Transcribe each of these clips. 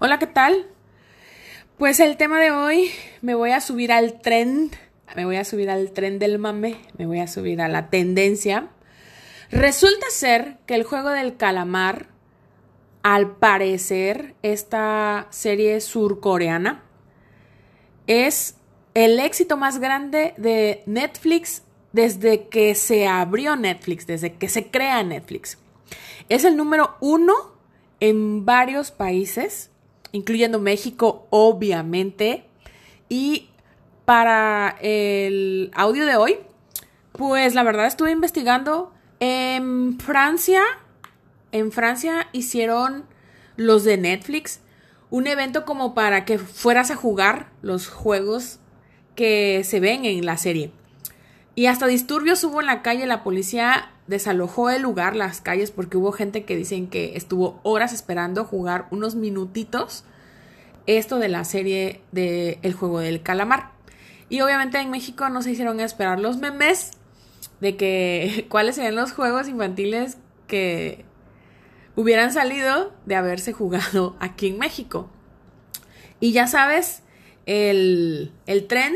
Hola, ¿qué tal? Pues el tema de hoy me voy a subir al tren, me voy a subir al tren del mame, me voy a subir a la tendencia. Resulta ser que el juego del calamar, al parecer, esta serie surcoreana, es el éxito más grande de Netflix desde que se abrió Netflix, desde que se crea Netflix. Es el número uno en varios países, incluyendo México, obviamente. Y para el audio de hoy, pues la verdad estuve investigando. En Francia, en Francia hicieron los de Netflix un evento como para que fueras a jugar los juegos que se ven en la serie. Y hasta disturbios hubo en la calle, la policía desalojó el lugar, las calles, porque hubo gente que dicen que estuvo horas esperando jugar unos minutitos esto de la serie de El juego del calamar. Y obviamente en México no se hicieron esperar los memes de que cuáles serían los juegos infantiles que hubieran salido de haberse jugado aquí en México. Y ya sabes, el, el tren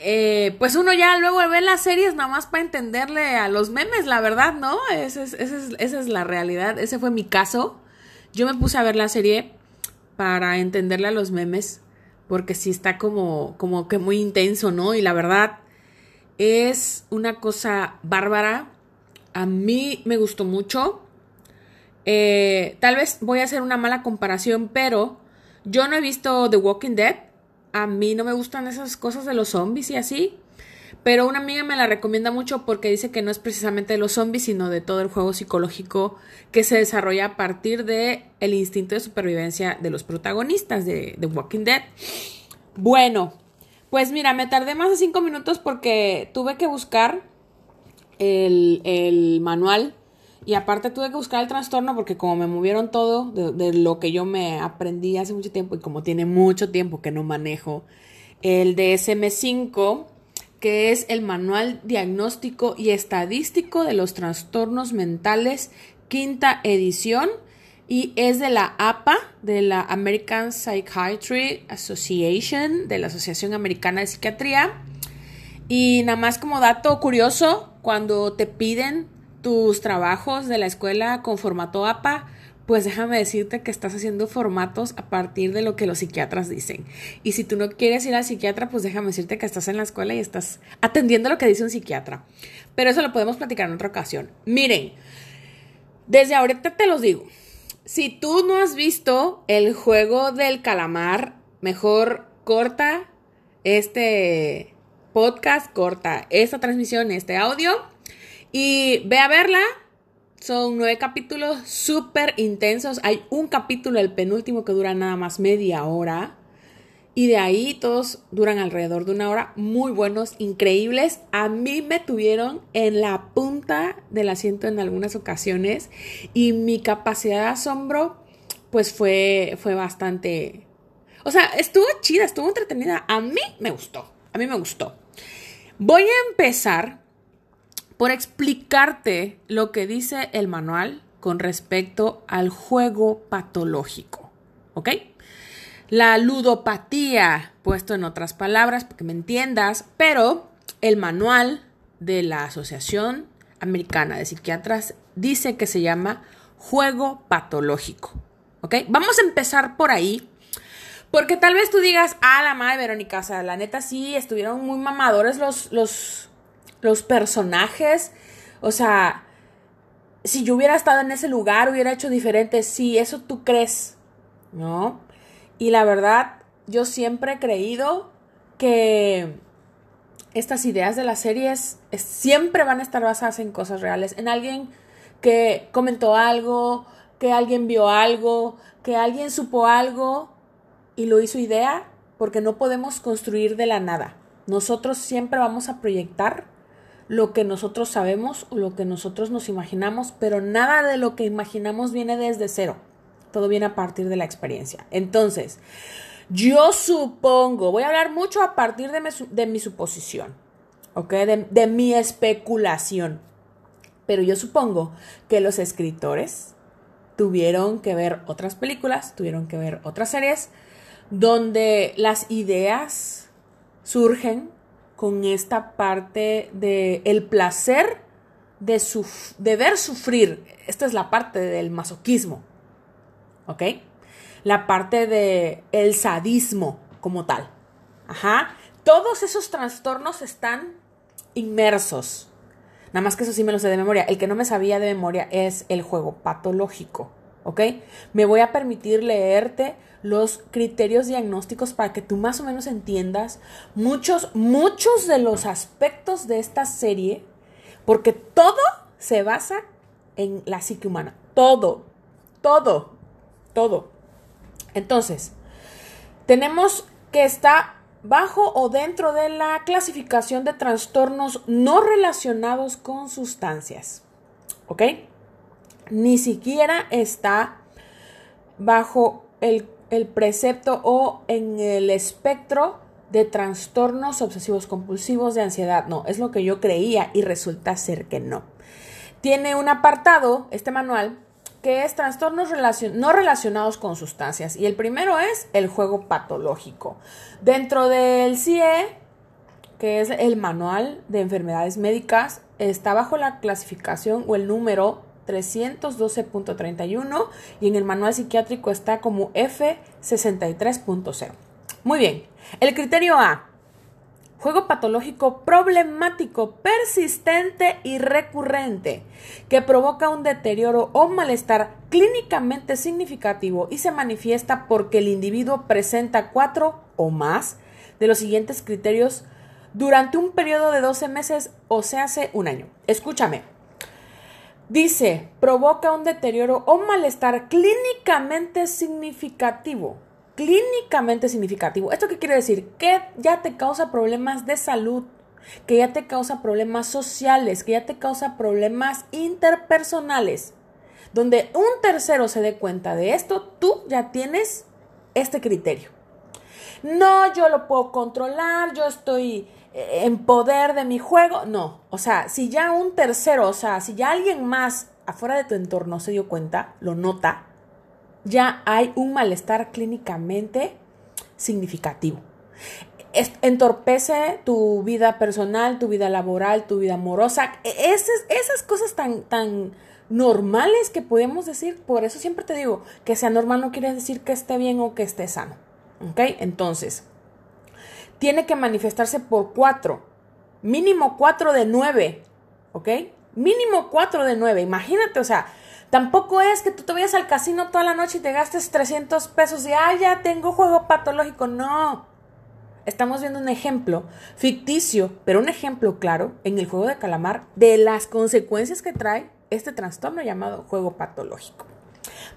eh, pues uno ya luego ve las series nada más para entenderle a los memes, la verdad, ¿no? Esa es, la realidad, ese fue mi caso. Yo me puse a ver la serie para entenderle a los memes, porque sí está como, como que muy intenso, ¿no? Y la verdad es una cosa bárbara. A mí me gustó mucho. Eh, tal vez voy a hacer una mala comparación, pero yo no he visto The Walking Dead a mí no me gustan esas cosas de los zombies y así. Pero una amiga me la recomienda mucho porque dice que no es precisamente de los zombies, sino de todo el juego psicológico que se desarrolla a partir de el instinto de supervivencia de los protagonistas de The Walking Dead. Bueno, pues mira, me tardé más de cinco minutos porque tuve que buscar el, el manual y aparte tuve que buscar el trastorno porque como me movieron todo de, lo que yo me aprendí hace mucho tiempo y como tiene mucho tiempo que no manejo, el DSM5, que es el Manual Diagnóstico y Estadístico de los Trastornos Mentales, quinta edición, y es de la APA, de la American Psychiatry Association, de la Asociación Americana de Psiquiatría. Y nada más como dato curioso, cuando te piden tus trabajos de la escuela con formato APA, pues déjame decirte que estás haciendo formatos a partir de lo que los psiquiatras dicen. Y si tú no quieres ir al psiquiatra, pues déjame decirte que estás en la escuela y estás atendiendo lo que dice un psiquiatra. Pero eso lo podemos platicar en otra ocasión. Miren, desde ahorita te los digo. Si tú no has visto el juego del calamar, mejor corta este podcast, corta esta transmisión, este audio y ve a verla. Son nueve capítulos súper intensos. Hay un capítulo, el penúltimo, que dura nada más media hora. Y de ahí todos duran alrededor de una hora. Muy buenos, increíbles. A mí me tuvieron en la punta del asiento en algunas ocasiones. Y mi capacidad de asombro, pues fue, fue bastante... O sea, estuvo chida, estuvo entretenida. A mí me gustó. A mí me gustó. Voy a empezar por explicarte lo que dice el manual con respecto al juego patológico. ¿Ok? La ludopatía, puesto en otras palabras, para que me entiendas, pero el manual de la Asociación Americana de Psiquiatras dice que se llama juego patológico. ¿Ok? Vamos a empezar por ahí. Porque tal vez tú digas, ah, la madre Verónica, o sea, la neta sí, estuvieron muy mamadores los, los, los personajes, o sea, si yo hubiera estado en ese lugar, hubiera hecho diferente, sí, eso tú crees, ¿no? Y la verdad, yo siempre he creído que estas ideas de las series siempre van a estar basadas en cosas reales, en alguien que comentó algo, que alguien vio algo, que alguien supo algo y lo hizo idea, porque no podemos construir de la nada. Nosotros siempre vamos a proyectar lo que nosotros sabemos o lo que nosotros nos imaginamos, pero nada de lo que imaginamos viene desde cero. Todo viene a partir de la experiencia. Entonces, yo supongo, voy a hablar mucho a partir de mi, suposición, ¿ok? De mi especulación. Pero yo supongo que los escritores tuvieron que ver otras películas, tuvieron que ver otras series, donde las ideas surgen con esta parte de el placer de, de ver sufrir. Esta es la parte del masoquismo. ¿Ok? La parte de el sadismo como tal. Ajá. Todos esos trastornos están inmersos. Nada más que eso sí me lo sé de memoria. El que no me sabía de memoria es el juego patológico. ¿Ok? Me voy a permitir leerte los criterios diagnósticos para que tú más o menos entiendas muchos, muchos de los aspectos de esta serie, porque todo se basa en la psique humana. Todo, todo, todo. Entonces, tenemos que está bajo o dentro de la clasificación de trastornos no relacionados con sustancias. ¿Ok? Ni siquiera está bajo el, el precepto o en el espectro de trastornos obsesivos compulsivos de ansiedad. No, es lo que yo creía y resulta ser que no. Tiene un apartado, este manual, que es trastornos no relacionados con sustancias. Y el primero es el juego patológico. Dentro del CIE, que es el manual de enfermedades médicas, está bajo la clasificación o el número 312.31 y en el manual psiquiátrico está como F63.0. Muy bien, el criterio A Juego patológico problemático, persistente y recurrente, que provoca un deterioro o malestar clínicamente significativo y se manifiesta porque el individuo presenta cuatro o más de los siguientes criterios durante un periodo de 12 meses o se hace un año. Escúchame. Dice, provoca un deterioro o malestar clínicamente significativo clínicamente significativo. ¿Esto qué quiere decir? Que ya te causa problemas de salud, que ya te causa problemas sociales, que ya te causa problemas interpersonales. Donde un tercero se dé cuenta de esto, tú ya tienes este criterio. No, yo lo puedo controlar, yo estoy en poder de mi juego. No, o sea, si ya un tercero, o sea, si ya alguien más afuera de tu entorno se dio cuenta, lo nota, ya hay un malestar clínicamente significativo. entorpece tu vida personal, tu vida laboral, tu vida amorosa. E, esas, esas cosas tan, tan normales que podemos decir, por eso siempre te digo, que sea normal no quiere decir que esté bien o que esté sano. ¿Ok? Entonces, tiene que manifestarse por cuatro, mínimo cuatro de nueve. ¿Ok? Mínimo cuatro de nueve. Imagínate, o sea, Tampoco es que tú te vayas al casino toda la noche y te gastes 300 pesos y, ah, ya tengo juego patológico. No. Estamos viendo un ejemplo ficticio, pero un ejemplo claro en el juego de calamar de las consecuencias que trae este trastorno llamado juego patológico.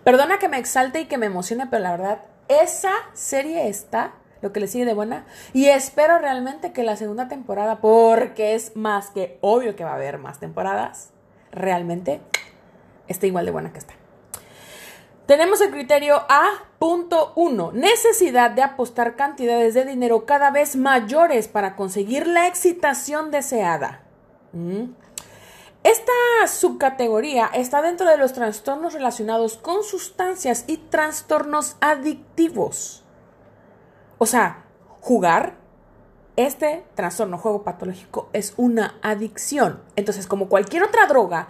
Perdona que me exalte y que me emocione, pero la verdad, esa serie está lo que le sigue de buena. Y espero realmente que la segunda temporada, porque es más que obvio que va a haber más temporadas, realmente está igual de buena que está. Tenemos el criterio A.1, necesidad de apostar cantidades de dinero cada vez mayores para conseguir la excitación deseada. Mm. Esta subcategoría está dentro de los trastornos relacionados con sustancias y trastornos adictivos. O sea, jugar, este trastorno juego patológico es una adicción. Entonces, como cualquier otra droga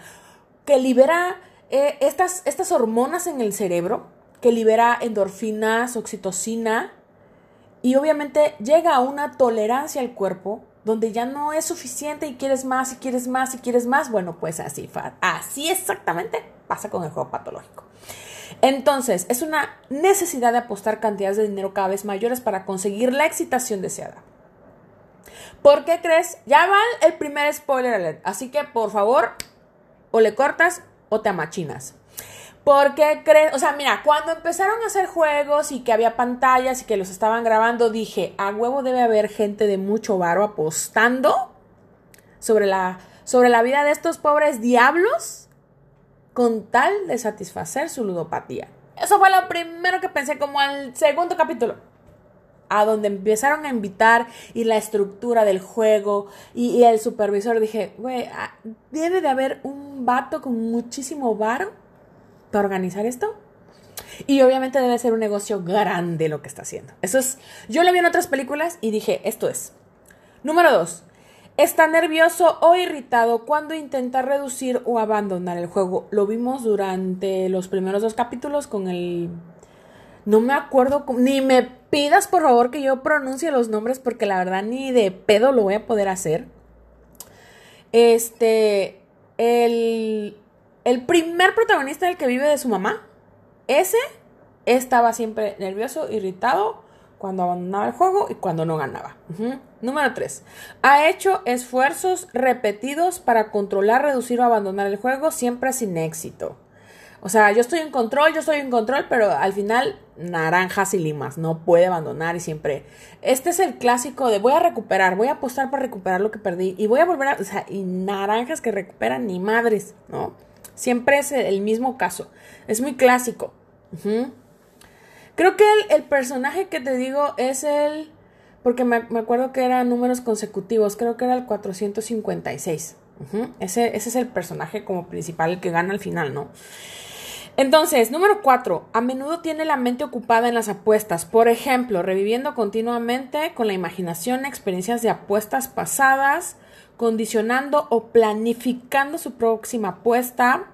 que libera eh, estas, estas hormonas en el cerebro que libera endorfinas, oxitocina y obviamente llega a una tolerancia al cuerpo donde ya no es suficiente y quieres más y quieres más y quieres más. Bueno, pues así, así exactamente pasa con el juego patológico. Entonces, es una necesidad de apostar cantidades de dinero cada vez mayores para conseguir la excitación deseada. ¿Por qué crees? Ya va el primer spoiler alert. Así que, por favor, o le cortas o te amachinas. Porque crees, o sea, mira, cuando empezaron a hacer juegos y que había pantallas y que los estaban grabando, dije, a huevo debe haber gente de mucho varo apostando sobre la, sobre la vida de estos pobres diablos con tal de satisfacer su ludopatía. Eso fue lo primero que pensé como al segundo capítulo a donde empezaron a invitar y la estructura del juego y, el supervisor, dije, güey, ah, debe de haber un vato con muchísimo varo para organizar esto. Y obviamente debe ser un negocio grande lo que está haciendo. Eso es, yo lo vi en otras películas y dije, esto es. Número dos, está nervioso o irritado cuando intenta reducir o abandonar el juego. Lo vimos durante los primeros dos capítulos con el... No me acuerdo, ni me pidas por favor que yo pronuncie los nombres porque la verdad ni de pedo lo voy a poder hacer. Este, el, el primer protagonista del que vive de su mamá, ese estaba siempre nervioso, irritado cuando abandonaba el juego y cuando no ganaba. Número 3. Ha hecho esfuerzos repetidos para controlar, reducir o abandonar el juego, siempre sin éxito. O sea, yo estoy en control, yo estoy en control, pero al final naranjas y limas, no puede abandonar y siempre. Este es el clásico de voy a recuperar, voy a apostar para recuperar lo que perdí y voy a volver a, o sea, y naranjas que recuperan ni madres, ¿no? Siempre es el mismo caso. Es muy clásico. Creo que el, personaje que te digo es el, porque me, acuerdo que eran números consecutivos, creo que era el 456. ese, ese es el personaje como principal, el que gana al final, ¿no? Entonces, número cuatro, a menudo tiene la mente ocupada en las apuestas. Por ejemplo, reviviendo continuamente con la imaginación experiencias de apuestas pasadas, condicionando o planificando su próxima apuesta,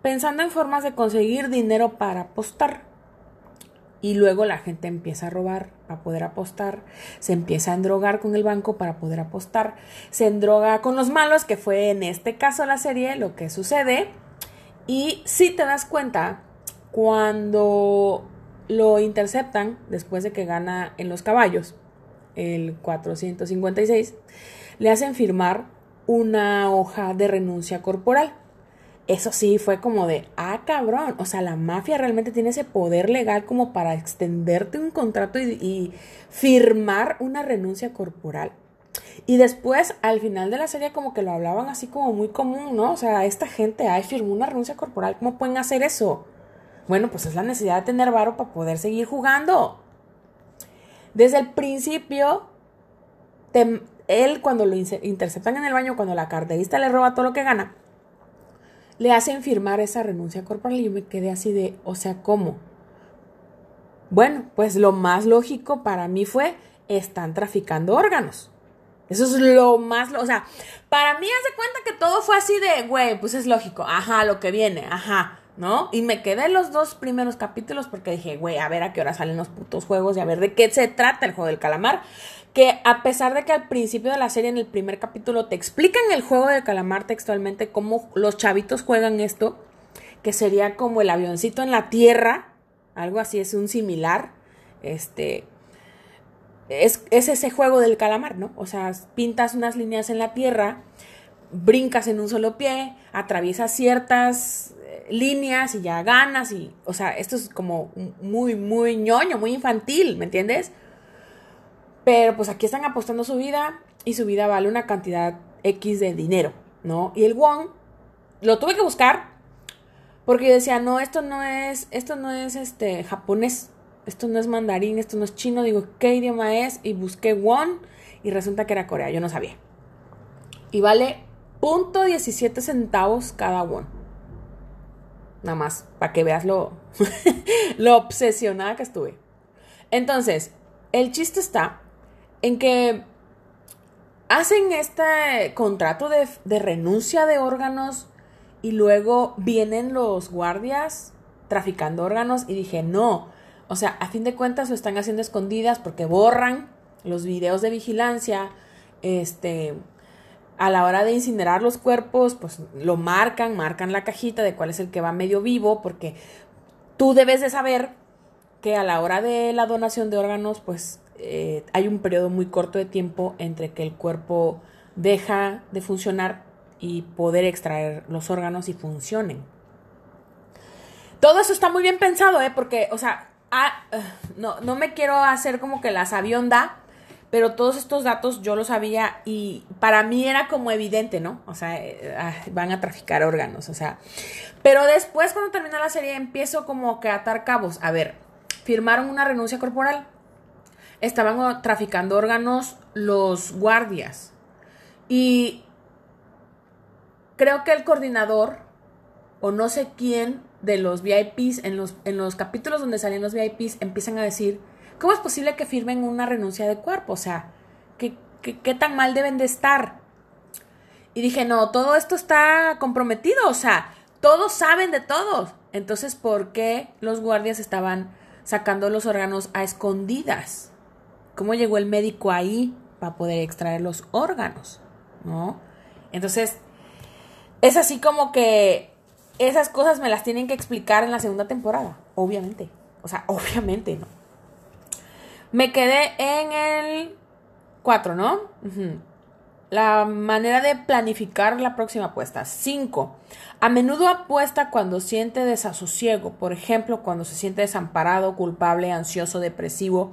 pensando en formas de conseguir dinero para apostar. Y luego la gente empieza a robar para poder apostar, se empieza a endrogar con el banco para poder apostar, se endroga con los malos, que fue en este caso la serie lo que sucede y si te das cuenta, cuando lo interceptan, después de que gana en los caballos, el 456, le hacen firmar una hoja de renuncia corporal. Eso sí, fue como de, ah, cabrón, o sea, la mafia realmente tiene ese poder legal como para extenderte un contrato y, firmar una renuncia corporal. Y después, al final de la serie, como que lo hablaban así como muy común, ¿no? O sea, esta gente, ay, firmó una renuncia corporal, ¿cómo pueden hacer eso? Bueno, pues es la necesidad de tener varo para poder seguir jugando. Desde el principio, él cuando lo interceptan en el baño, cuando la carterista le roba todo lo que gana, le hacen firmar esa renuncia corporal y yo me quedé así de, o sea, ¿cómo? Bueno, pues lo más lógico para mí fue, están traficando órganos. Eso es lo más, o sea, para mí hace cuenta que todo fue así de, güey, pues es lógico, ajá, lo que viene, ajá, ¿no? Y me quedé los dos primeros capítulos porque dije, güey, a ver a qué hora salen los putos juegos y a ver de qué se trata el juego del calamar. Que a pesar de que al principio de la serie, en el primer capítulo, te explican el juego del calamar textualmente, cómo los chavitos juegan esto, que sería como el avioncito en la tierra, algo así, es un similar, este, es, ese juego del calamar, ¿no? O sea, pintas unas líneas en la tierra, brincas en un solo pie, atraviesas ciertas líneas y ya ganas y, o sea, esto es como muy, muy ñoño, muy infantil, ¿me entiendes? Pero pues aquí están apostando su vida y su vida vale una cantidad X de dinero, ¿no? Y el won lo tuve que buscar porque yo decía, no, esto no es, esto no es este japonés, esto no es mandarín, esto no es chino, digo, ¿qué idioma es? Y busqué won y resulta que era Corea, yo no sabía. Y vale punto 17 centavos cada won. Nada más, para que veas lo, lo obsesionada que estuve. Entonces, el chiste está en que hacen este contrato de, de renuncia de órganos y luego vienen los guardias traficando órganos y dije, no, o sea, a fin de cuentas lo están haciendo escondidas porque borran los videos de vigilancia, este, a la hora de incinerar los cuerpos, pues lo marcan, marcan la cajita de cuál es el que va medio vivo, porque tú debes de saber que a la hora de la donación de órganos, pues eh, hay un periodo muy corto de tiempo entre que el cuerpo deja de funcionar y poder extraer los órganos y funcionen. Todo eso está muy bien pensado, ¿eh? Porque, o sea, ah, no, no me quiero hacer como que la sabionda, pero todos estos datos yo los sabía y para mí era como evidente, ¿no? O sea, eh, ah, van a traficar órganos, o sea. Pero después cuando termina la serie empiezo como que a atar cabos. A ver, firmaron una renuncia corporal. Estaban traficando órganos los guardias. Y creo que el coordinador, o no sé quién, de los VIPs, en los, en los capítulos donde salen los VIPs, empiezan a decir, ¿cómo es posible que firmen una renuncia de cuerpo? O sea, ¿qué, qué, tan mal deben de estar? Y dije, no, todo esto está comprometido, o sea, todos saben de todos. Entonces, ¿por qué los guardias estaban sacando los órganos a escondidas? ¿Cómo llegó el médico ahí para poder extraer los órganos? ¿No? Entonces, es así como que esas cosas me las tienen que explicar en la segunda temporada, obviamente. O sea, obviamente, ¿no? Me quedé en el 4, ¿no? La manera de planificar la próxima apuesta. 5. A menudo apuesta cuando siente desasosiego, por ejemplo, cuando se siente desamparado, culpable, ansioso, depresivo.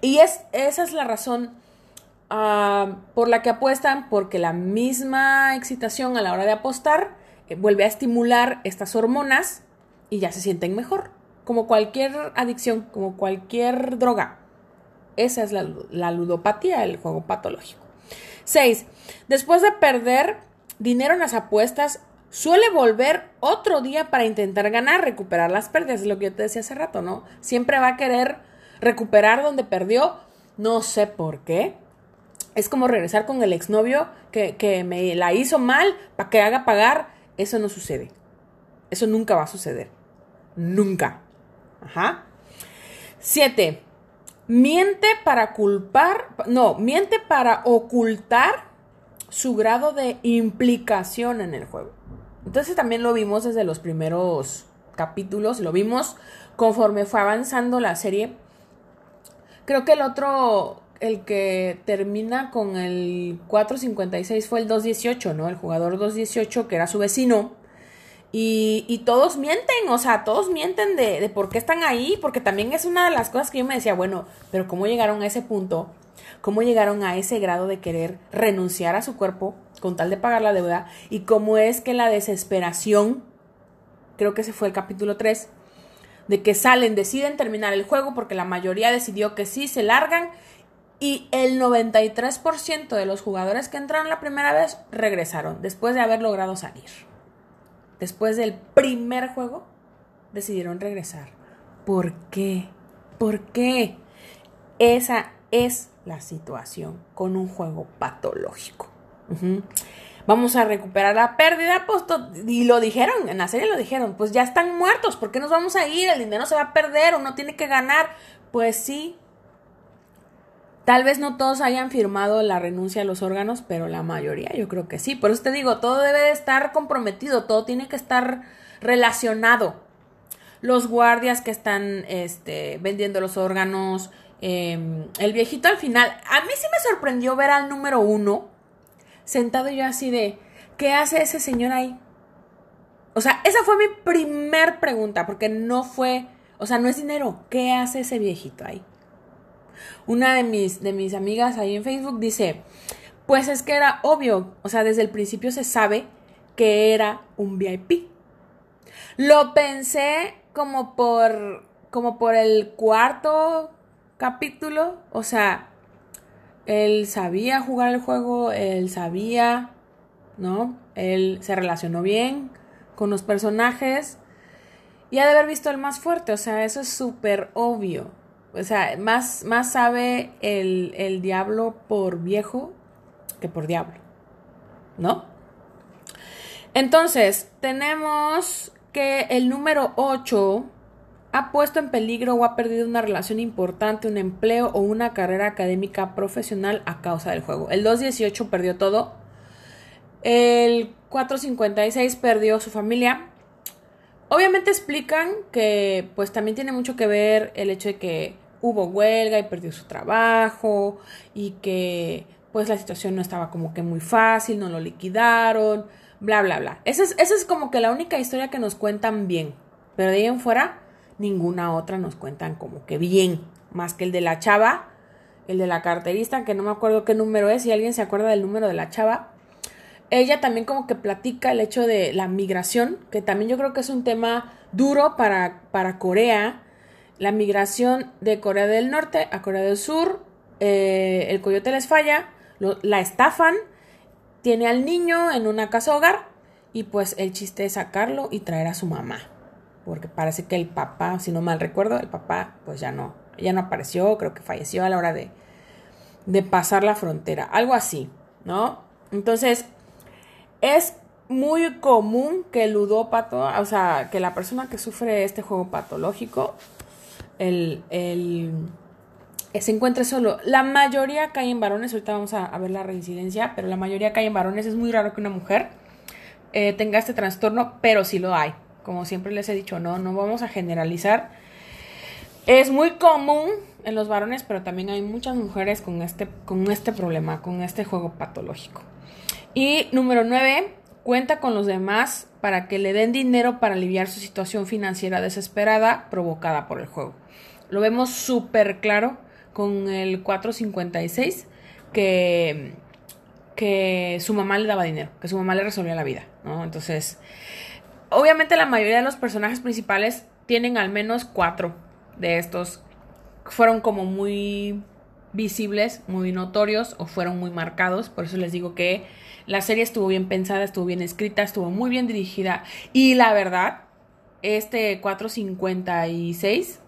Y es, esa es la razón ah, por la que apuestan, porque la misma excitación a la hora de apostar eh, vuelve a estimular estas hormonas y ya se sienten mejor. Como cualquier adicción, como cualquier droga. Esa es la, ludopatía, el juego patológico. 6. Después de perder dinero en las apuestas, suele volver otro día para intentar ganar, recuperar las pérdidas. Es lo que yo te decía hace rato, ¿no? Siempre va a querer recuperar donde perdió. No sé por qué. Es como regresar con el exnovio que, que me la hizo mal para que haga pagar eso no sucede. Eso nunca va a suceder. Nunca. Ajá. Siete. Miente para culpar, no, miente para ocultar su grado de implicación en el juego. Entonces también lo vimos desde los primeros capítulos, lo vimos conforme fue avanzando la serie. Creo que el otro el que termina con el 456 fue el 218, ¿no? El jugador 218, que era su vecino. Y, y todos mienten, o sea, todos mienten de, de, por qué están ahí, porque también es una de las cosas que yo me decía, bueno, pero ¿cómo llegaron a ese punto? ¿Cómo llegaron a ese grado de querer renunciar a su cuerpo con tal de pagar la deuda? Y cómo es que la desesperación, creo que ese fue el capítulo 3, de que salen, deciden terminar el juego porque la mayoría decidió que sí, se largan y el 93% de los jugadores que entraron la primera vez regresaron después de haber logrado salir. Después del primer juego, decidieron regresar. ¿Por qué? ¿Por qué? Esa es la situación con un juego patológico. Vamos a recuperar la pérdida, pues, y lo dijeron, en la serie lo dijeron, pues ya están muertos, ¿por qué nos vamos a ir? El dinero se va a perder, uno tiene que ganar. Pues sí, Tal vez no todos hayan firmado la renuncia a los órganos, pero la mayoría yo creo que sí. Por eso te digo, todo debe de estar comprometido, todo tiene que estar relacionado. Los guardias que están este, vendiendo los órganos, em, el viejito al final. A mí sí me sorprendió ver al número uno sentado yo así de, ¿qué hace ese señor ahí? O sea, esa fue mi primer pregunta, porque no fue, o sea, no es dinero, ¿qué hace ese viejito ahí? Una de mis, de mis amigas ahí en Facebook dice, pues es que era obvio, o sea, desde el principio se sabe que era un VIP. Lo pensé como por, como por el cuarto capítulo, o sea, él sabía jugar el juego, él sabía, ¿no? Él se relacionó bien con los personajes y ha de haber visto el más fuerte, o sea, eso es súper obvio. O sea, más, más sabe el, el diablo por viejo que por diablo. ¿No? Entonces, tenemos que el número 8 ha puesto en peligro o ha perdido una relación importante, un empleo o una carrera académica profesional a causa del juego. El 218 perdió todo. El 456 perdió su familia. Obviamente explican que pues también tiene mucho que ver el hecho de que hubo huelga y perdió su trabajo y que pues la situación no estaba como que muy fácil, no lo liquidaron, bla, bla, bla. Esa es, esa es como que la única historia que nos cuentan bien, pero de ahí en fuera ninguna otra nos cuentan como que bien, más que el de la chava, el de la carterista, que no me acuerdo qué número es, si alguien se acuerda del número de la chava, ella también como que platica el hecho de la migración, que también yo creo que es un tema duro para, para Corea. La migración de Corea del Norte a Corea del Sur, eh, el coyote les falla, la estafan, tiene al niño en una casa hogar y pues el chiste es sacarlo y traer a su mamá. porque parece que el papá, si no mal recuerdo, el papá pues ya no, ya no apareció, creo que falleció a la hora de, de pasar la frontera, algo así, ¿no? Entonces, es muy común que el ludópato, o sea, que la persona que sufre este juego patológico, el, el, se encuentre solo. La mayoría cae en varones, ahorita vamos a, ver la reincidencia, pero la mayoría cae en varones. Es muy raro que una mujer eh, tenga este trastorno, pero sí lo hay. Como siempre les he dicho, no, no vamos a generalizar. Es muy común en los varones, pero también hay muchas mujeres con este, con este problema, con este juego patológico. Y número 9, cuenta con los demás para que le den dinero para aliviar su situación financiera desesperada provocada por el juego. Lo vemos súper claro con el 456 que, que su mamá le daba dinero, que su mamá le resolvía la vida, ¿no? Entonces, obviamente la mayoría de los personajes principales tienen al menos cuatro de estos. Fueron como muy visibles, muy notorios o fueron muy marcados. Por eso les digo que la serie estuvo bien pensada, estuvo bien escrita, estuvo muy bien dirigida. Y la verdad, este 456,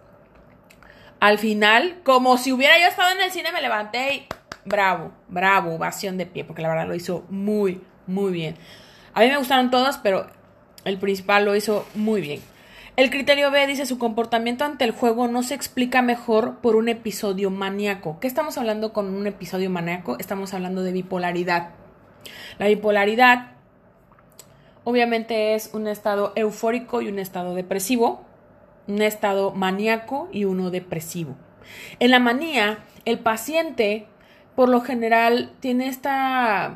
al final, como si hubiera yo estado en el cine, me levanté y bravo, bravo, ovación de pie, porque la verdad lo hizo muy, muy bien. A mí me gustaron todas, pero el principal lo hizo muy bien. El criterio B dice su comportamiento ante el juego no se explica mejor por un episodio maníaco. ¿Qué estamos hablando con un episodio maníaco? Estamos hablando de bipolaridad. La bipolaridad obviamente es un estado eufórico y un estado depresivo, un estado maníaco y uno depresivo. En la manía, el paciente por lo general tiene esta,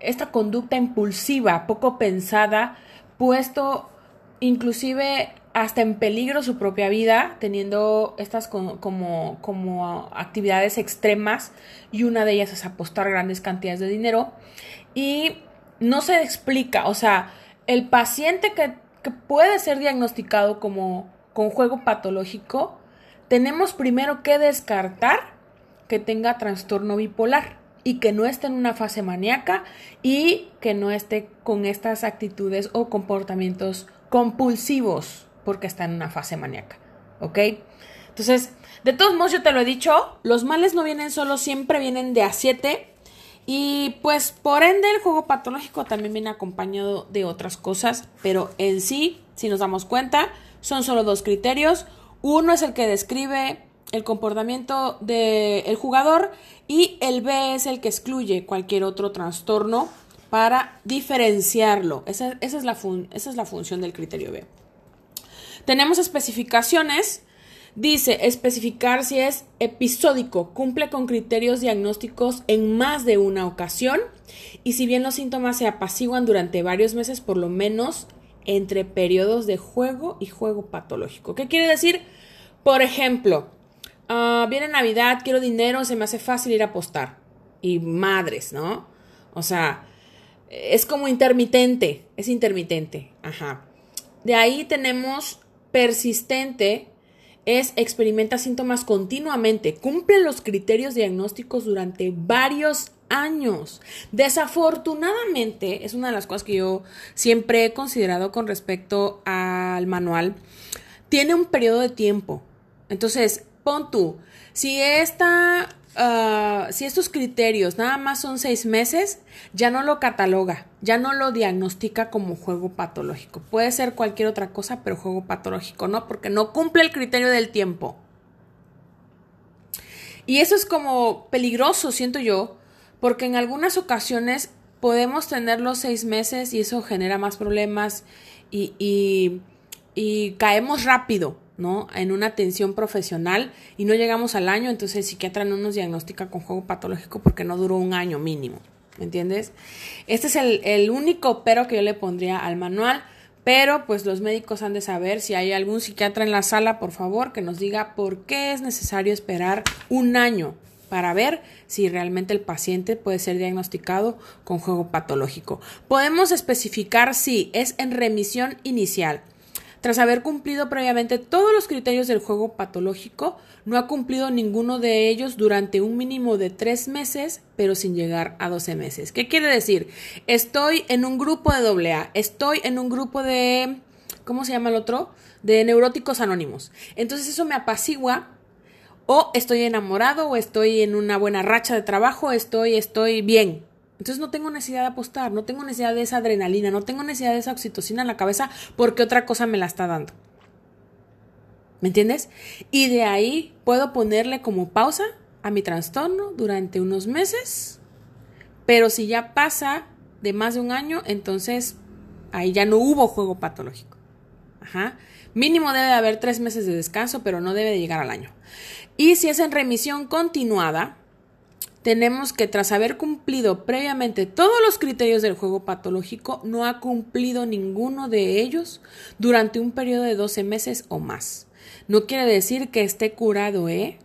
esta conducta impulsiva, poco pensada, puesto inclusive hasta en peligro su propia vida, teniendo estas como, como, actividades extremas y una de ellas es apostar grandes cantidades de dinero. Y no se explica, o sea, el paciente que, que puede ser diagnosticado como con juego patológico, tenemos primero que descartar que tenga trastorno bipolar y que no esté en una fase maníaca y que no esté con estas actitudes o comportamientos compulsivos porque está en una fase maníaca. ¿Ok? Entonces, de todos modos, yo te lo he dicho, los males no vienen solo, siempre vienen de a 7. Y pues por ende el juego patológico también viene acompañado de otras cosas, pero en sí, si nos damos cuenta, son solo dos criterios. Uno es el que describe el comportamiento del jugador y el B es el que excluye cualquier otro trastorno para diferenciarlo. Esa, esa, es, la esa es la función del criterio B. Tenemos especificaciones. Dice especificar si es episódico, cumple con criterios diagnósticos en más de una ocasión y si bien los síntomas se apaciguan durante varios meses, por lo menos entre periodos de juego y juego patológico. ¿Qué quiere decir? Por ejemplo, uh, viene Navidad, quiero dinero, se me hace fácil ir a apostar. Y madres, ¿no? O sea, es como intermitente, es intermitente, ajá. De ahí tenemos persistente es experimenta síntomas continuamente, cumple los criterios diagnósticos durante varios años. Desafortunadamente, es una de las cosas que yo siempre he considerado con respecto al manual, tiene un periodo de tiempo. Entonces, pon tú, si esta Ah, si estos criterios nada más son seis meses, ya no lo cataloga, ya no lo diagnostica como juego patológico. Puede ser cualquier otra cosa, pero juego patológico no, porque no cumple el criterio del tiempo. Y eso es como peligroso, siento yo, porque en algunas ocasiones podemos tener los seis meses y eso genera más problemas y, y caemos rápido. ¿No? En una atención profesional y no llegamos al año, entonces el psiquiatra no nos diagnostica con juego patológico porque no duró un año mínimo, ¿me entiendes? Este es el, el único pero que yo le pondría al manual, pero pues los médicos han de saber si hay algún psiquiatra en la sala, por favor, que nos diga por qué es necesario esperar un año para ver si realmente el paciente puede ser diagnosticado con juego patológico. Podemos especificar si es en remisión inicial, tras haber cumplido previamente todos los criterios del juego patológico, no ha cumplido ninguno de ellos durante un mínimo de tres meses, pero sin llegar a 12 meses. ¿Qué quiere decir? Estoy en un grupo de AA, estoy en un grupo de ¿cómo se llama el otro? De neuróticos anónimos. Entonces eso me apacigua o estoy enamorado o estoy en una buena racha de trabajo, estoy, estoy bien. Entonces no tengo necesidad de apostar, no tengo necesidad de esa adrenalina, no tengo necesidad de esa oxitocina en la cabeza porque otra cosa me la está dando. ¿Me entiendes? Y de ahí puedo ponerle como pausa a mi trastorno durante unos meses, pero si ya pasa de más de un año, entonces ahí ya no hubo juego patológico. Ajá. Mínimo debe de haber tres meses de descanso, pero no debe de llegar al año. Y si es en remisión continuada, tenemos que tras haber cumplido previamente todos los criterios del juego patológico, no ha cumplido ninguno de ellos durante un periodo de 12 meses o más. No quiere decir que esté curado, ¿eh?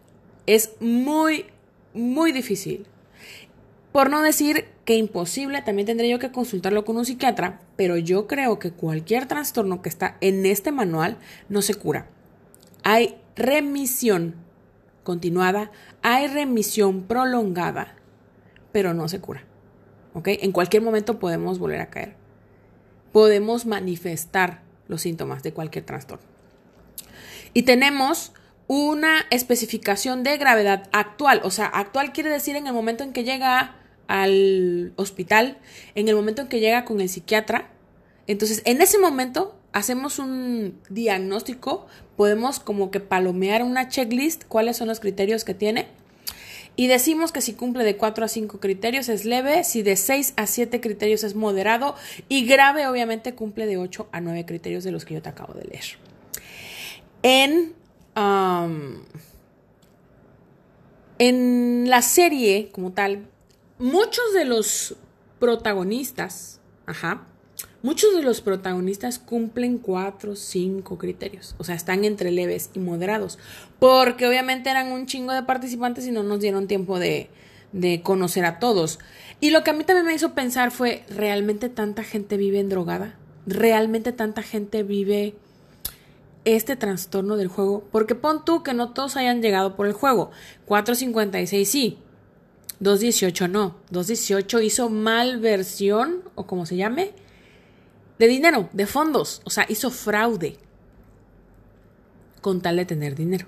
Es muy, muy difícil. Por no decir que imposible, también tendría yo que consultarlo con un psiquiatra, pero yo creo que cualquier trastorno que está en este manual no se cura. Hay remisión continuada, hay remisión prolongada, pero no se cura. En cualquier momento podemos volver a caer. Podemos manifestar los síntomas de cualquier trastorno. Y tenemos una especificación de gravedad actual. O sea, actual quiere decir en el momento en que llega al hospital, en el momento en que llega con el psiquiatra. Entonces, en ese momento hacemos un diagnóstico, podemos como que palomear una checklist, cuáles son los criterios que tiene. Y decimos que si cumple de 4 a 5 criterios es leve, si de 6 a 7 criterios es moderado y grave obviamente cumple de 8 a 9 criterios de los que yo te acabo de leer. En, en la serie como tal, muchos de los protagonistas, ajá, Muchos de los protagonistas cumplen cuatro, cinco criterios, o sea, están entre leves y moderados, porque obviamente eran un chingo de participantes y no nos dieron tiempo de, de conocer a todos. Y lo que a mí también me hizo pensar fue, ¿realmente tanta gente vive en drogada? ¿Realmente tanta gente vive este trastorno del juego? Porque pon tú que no todos hayan llegado por el juego. 456 sí, 218 no. 218 hizo malversión, o como se llame, de dinero, de fondos. O sea, hizo fraude con tal de tener dinero.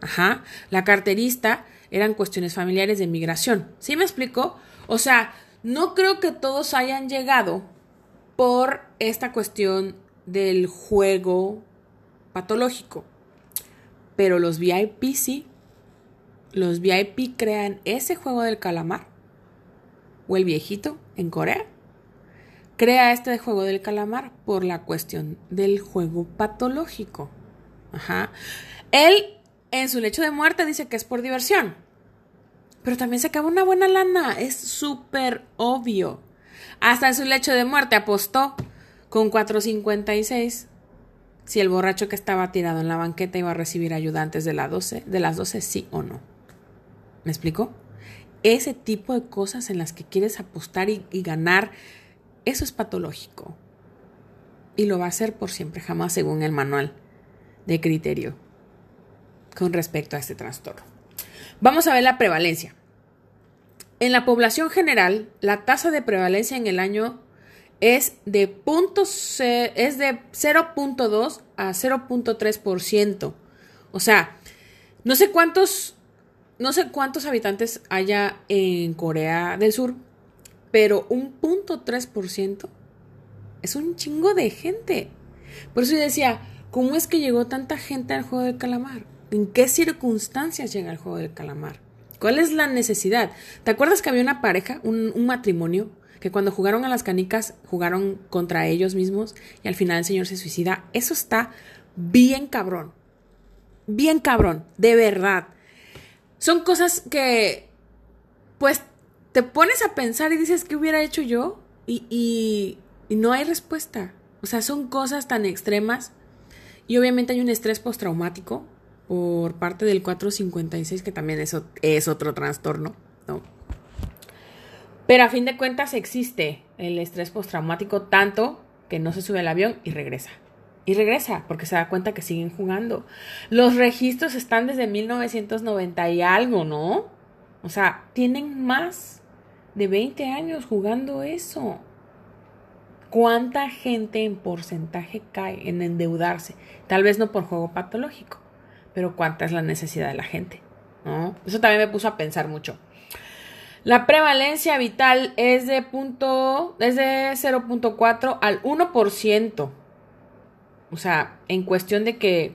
Ajá. La carterista eran cuestiones familiares de migración. ¿Sí me explico? O sea, no creo que todos hayan llegado por esta cuestión del juego patológico. Pero los VIP sí. Los VIP crean ese juego del calamar. O el viejito en Corea crea este juego del calamar por la cuestión del juego patológico. Ajá. Él en su lecho de muerte dice que es por diversión. Pero también se acaba una buena lana. Es súper obvio. Hasta en su lecho de muerte apostó con 4.56 si el borracho que estaba tirado en la banqueta iba a recibir ayudantes de, las 12, de las 12, sí o no. ¿Me explico? Ese tipo de cosas en las que quieres apostar y ganar eso es patológico. Y lo va a hacer por siempre, jamás según el manual de criterio con respecto a este trastorno. Vamos a ver la prevalencia. En la población general, la tasa de prevalencia en el año es de, es de 0.2 a 0.3%. O sea, no sé cuántos no sé cuántos habitantes haya en Corea del Sur, pero un punto 3% es un chingo de gente. Por eso yo decía, ¿cómo es que llegó tanta gente al juego del calamar? ¿En qué circunstancias llega el juego del calamar? ¿Cuál es la necesidad? ¿Te acuerdas que había una pareja, un, un matrimonio, que cuando jugaron a las canicas jugaron contra ellos mismos y al final el señor se suicida? Eso está bien cabrón. Bien cabrón, de verdad. Son cosas que, pues, te pones a pensar y dices, ¿qué hubiera hecho yo? Y, y, no hay respuesta. O sea, son cosas tan extremas. Y obviamente hay un estrés postraumático por parte del 456, que también eso es otro trastorno, ¿no? Pero a fin de cuentas existe el estrés postraumático tanto que no se sube al avión y regresa. Y regresa porque se da cuenta que siguen jugando. Los registros están desde 1990 y algo, ¿no? O sea, tienen más de 20 años jugando eso. ¿Cuánta gente en porcentaje cae en endeudarse? Tal vez no por juego patológico, pero cuánta es la necesidad de la gente. ¿no? Eso también me puso a pensar mucho. La prevalencia vital es de, punto, es de 0.4 al 1%. O sea, en cuestión de que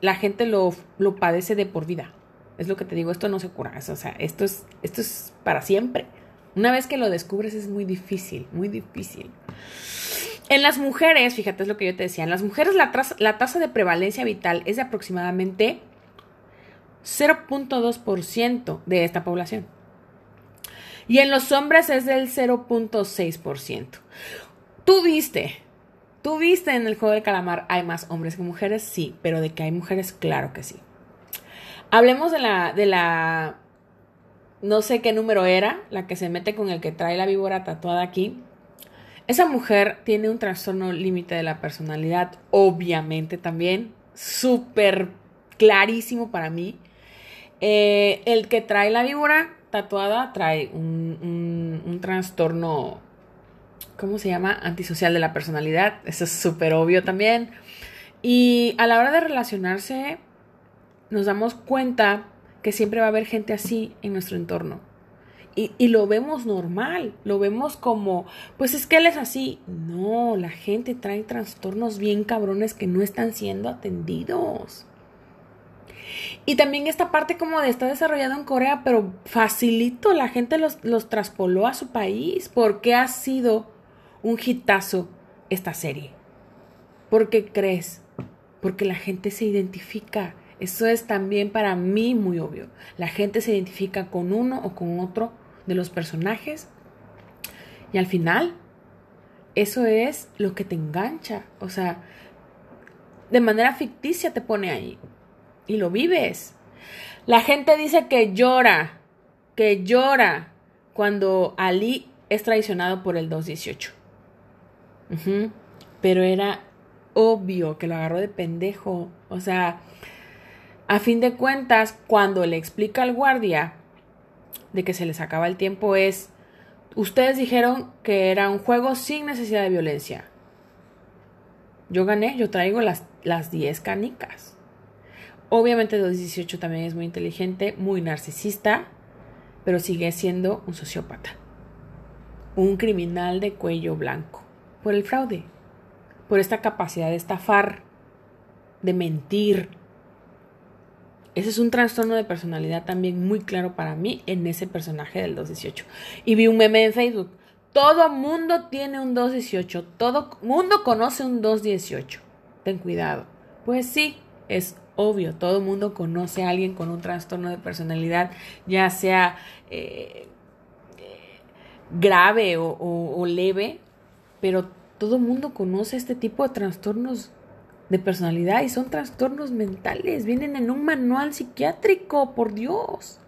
la gente lo, lo, padece de por vida. Es lo que te digo, esto no se cura. O sea, esto es, esto es para siempre. Una vez que lo descubres es muy difícil, muy difícil. En las mujeres, fíjate, es lo que yo te decía, en las mujeres la, la tasa de prevalencia vital es de aproximadamente 0.2% de esta población. Y en los hombres es del 0.6%. Tú viste, tú viste en el juego del calamar, ¿hay más hombres que mujeres? Sí, pero de que hay mujeres, claro que sí. Hablemos de la, de la, no sé qué número era, la que se mete con el que trae la víbora tatuada aquí. Esa mujer tiene un trastorno límite de la personalidad, obviamente también, súper clarísimo para mí. Eh, el que trae la víbora tatuada trae un, un, trastorno, ¿cómo se llama? Antisocial de la personalidad. Eso es súper obvio también. Y a la hora de relacionarse, nos damos cuenta que siempre va a haber gente así en nuestro entorno. Y, y, lo vemos normal, lo vemos como, pues es que él es así. No, la gente trae trastornos bien cabrones que no están siendo atendidos. Y también esta parte como de estar desarrollado en Corea, pero facilito, la gente los, los traspoló a su país. ¿Por qué ha sido un hitazo esta serie? ¿Por qué crees? Porque la gente se identifica. Eso es también para mí muy obvio. La gente se identifica con uno o con otro de los personajes. Y al final, eso es lo que te engancha. O sea, de manera ficticia te pone ahí y lo vives. La gente dice que llora, que llora cuando Ali es traicionado por el 218. Pero era obvio que lo agarró de pendejo. O sea, a fin de cuentas, cuando le explica al guardia de que se les acaba el tiempo es, ustedes dijeron que era un juego sin necesidad de violencia. Yo gané, yo traigo las, las 10 canicas. Obviamente 218 también es muy inteligente, muy narcisista, pero sigue siendo un sociópata. Un criminal de cuello blanco. Por el fraude. Por esta capacidad de estafar, de mentir. Ese es un trastorno de personalidad también muy claro para mí en ese personaje del 218. Y vi un meme en Facebook. Todo mundo tiene un 218. Todo mundo conoce un 218. Ten cuidado. Pues sí, es obvio, todo mundo conoce a alguien con un trastorno de personalidad, ya sea eh, grave o, leve, pero todo mundo conoce este tipo de trastornos de personalidad y son trastornos mentales, vienen en un manual psiquiátrico, por Dios.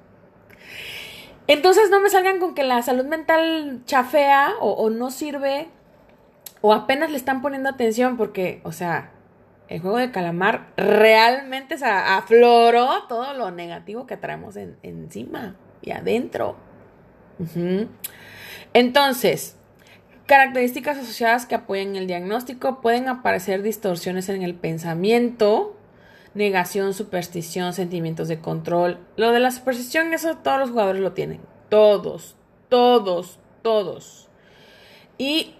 Entonces no me salgan con que la salud mental chafea o, no sirve o apenas le están poniendo atención porque, o sea, el juego de calamar realmente se afloró todo lo negativo que traemos encima y adentro. Entonces, características asociadas que apoyan el diagnóstico pueden aparecer distorsiones en el pensamiento, negación, superstición, sentimientos de control. Lo de la superstición, eso todos los jugadores lo tienen. Todos, todos, todos. Y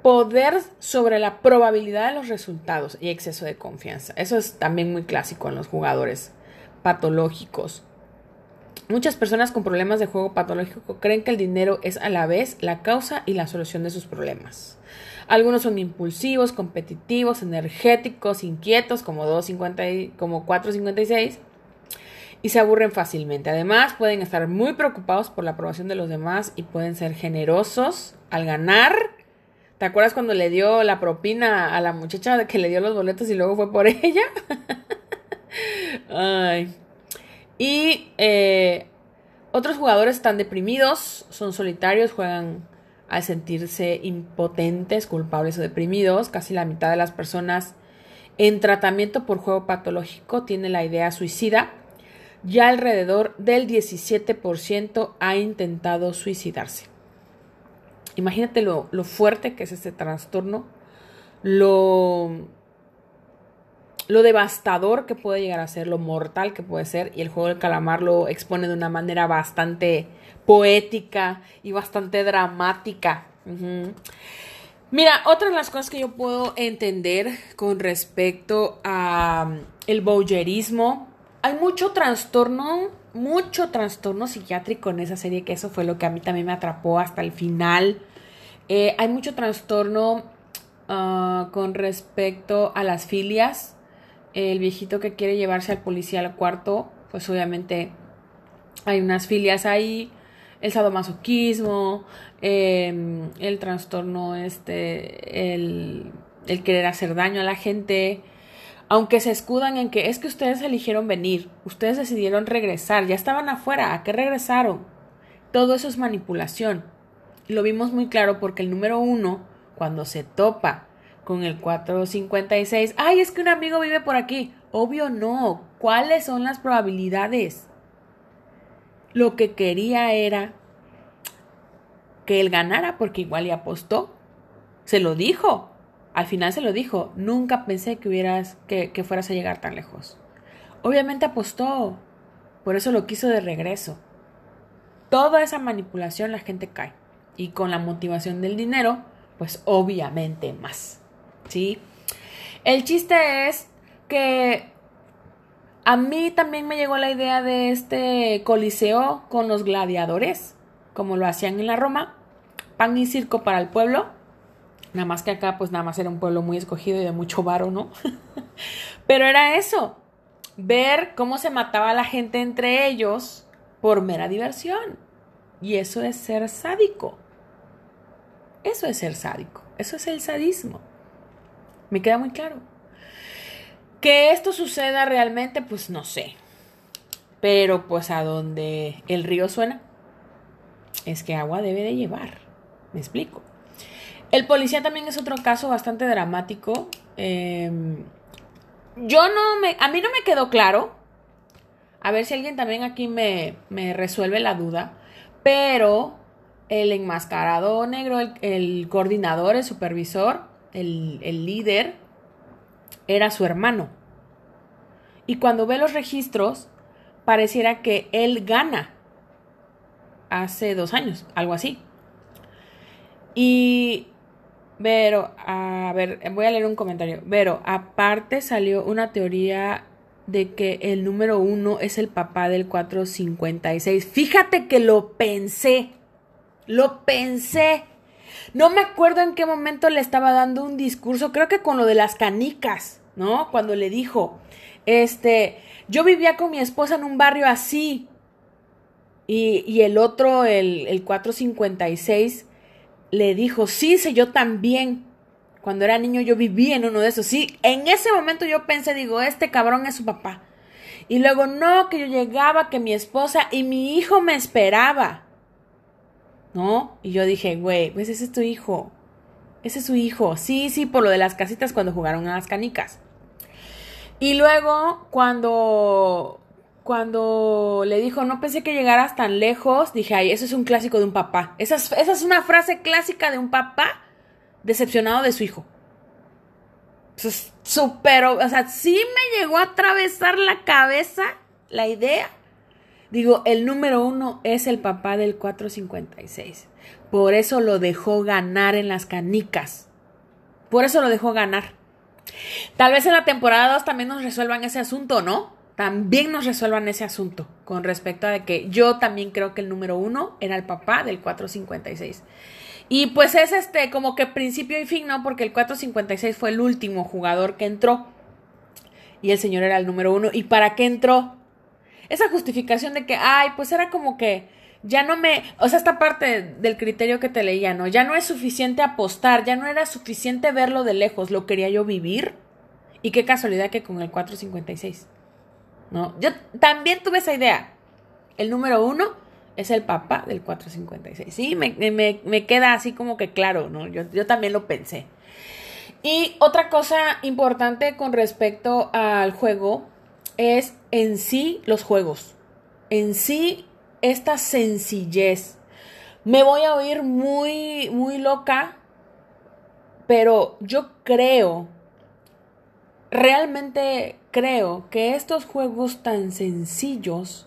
poder sobre la probabilidad de los resultados y exceso de confianza. Eso es también muy clásico en los jugadores patológicos. Muchas personas con problemas de juego patológico creen que el dinero es a la vez la causa y la solución de sus problemas. Algunos son impulsivos, competitivos, energéticos, inquietos, como, 250 como 456, y se aburren fácilmente. Además, pueden estar muy preocupados por la aprobación de los demás y pueden ser generosos al ganar ¿Te acuerdas cuando le dio la propina a la muchacha que le dio los boletos y luego fue por ella? Ay. Y eh, otros jugadores están deprimidos, son solitarios, juegan al sentirse impotentes, culpables o deprimidos. Casi la mitad de las personas en tratamiento por juego patológico tiene la idea suicida. Ya alrededor del 17% ha intentado suicidarse. Imagínate lo, lo fuerte que es este trastorno, lo, lo devastador que puede llegar a ser, lo mortal que puede ser, y el juego del calamar lo expone de una manera bastante poética y bastante dramática. Mira, otra de las cosas que yo puedo entender con respecto a um, el bowlerismo, hay mucho trastorno, mucho trastorno psiquiátrico en esa serie, que eso fue lo que a mí también me atrapó hasta el final. Eh, hay mucho trastorno uh, con respecto a las filias. El viejito que quiere llevarse al policía al cuarto, pues obviamente hay unas filias ahí el sadomasoquismo, em, el trastorno, este, el, el querer hacer daño a la gente, aunque se escudan en que es que ustedes eligieron venir, ustedes decidieron regresar, ya estaban afuera, ¿a qué regresaron? Todo eso es manipulación. Lo vimos muy claro porque el número uno, cuando se topa con el 456, ay, es que un amigo vive por aquí. Obvio no. ¿Cuáles son las probabilidades? Lo que quería era que él ganara porque igual le apostó. Se lo dijo. Al final se lo dijo. Nunca pensé que hubieras, que, que fueras a llegar tan lejos. Obviamente apostó. Por eso lo quiso de regreso. Toda esa manipulación la gente cae. Y con la motivación del dinero, pues obviamente más. ¿Sí? El chiste es que a mí también me llegó la idea de este coliseo con los gladiadores, como lo hacían en la Roma, pan y circo para el pueblo. Nada más que acá, pues nada más era un pueblo muy escogido y de mucho varo, ¿no? Pero era eso, ver cómo se mataba la gente entre ellos por mera diversión. Y eso es ser sádico. Eso es ser sádico. Eso es el sadismo. Me queda muy claro. Que esto suceda realmente, pues no sé. Pero pues a donde el río suena, es que agua debe de llevar. Me explico. El policía también es otro caso bastante dramático. Em, yo no me. A mí no me quedó claro. A ver si alguien también aquí me, me resuelve la duda. Pero el enmascarado negro, el, coordinador, el supervisor, el, el líder, era su hermano. Y cuando ve los registros, pareciera que él gana hace dos años, algo así. Y, pero, a ver, voy a leer un comentario. Pero, aparte salió una teoría de que el número uno es el papá del 456. Fíjate que lo pensé. Lo pensé. No me acuerdo en qué momento le estaba dando un discurso, creo que con lo de las canicas, ¿no? Cuando le dijo, este, yo vivía con mi esposa en un barrio así. Y, y el otro, el, el 456, le dijo, sí, sé yo también. Cuando era niño yo vivía en uno de esos. Sí, en ese momento yo pensé, digo, este cabrón es su papá. Y luego, no, que yo llegaba, que mi esposa y mi hijo me esperaba. ¿No? Y yo dije, güey, pues ese es tu hijo. Ese es su hijo. Sí, sí, por lo de las casitas cuando jugaron a las canicas. Y luego, cuando, cuando le dijo, no pensé que llegaras tan lejos, dije, ay, eso es un clásico de un papá. Esa es, esa es una frase clásica de un papá decepcionado de su hijo. Súper, o sea, sí me llegó a atravesar la cabeza la idea. Digo, el número uno es el papá del 456. Por eso lo dejó ganar en las canicas. Por eso lo dejó ganar. Tal vez en la temporada 2 también nos resuelvan ese asunto, ¿no? También nos resuelvan ese asunto con respecto a que yo también creo que el número uno era el papá del 456. Y pues es este como que principio y fin, ¿no? Porque el 456 fue el último jugador que entró. Y el señor era el número uno. ¿Y para qué entró? Esa justificación de que, ay, pues era como que ya no me, o sea, esta parte del criterio que te leía, ¿no? Ya no es suficiente apostar, ya no era suficiente verlo de lejos, lo quería yo vivir. Y qué casualidad que con el 456. ¿No? Yo también tuve esa idea. El número uno es el papá del 456. Sí, me, me, me queda así como que claro, ¿no? Yo, yo también lo pensé. Y otra cosa importante con respecto al juego es en sí los juegos. En sí esta sencillez. Me voy a oír muy, muy loca, pero yo creo, realmente creo que estos juegos tan sencillos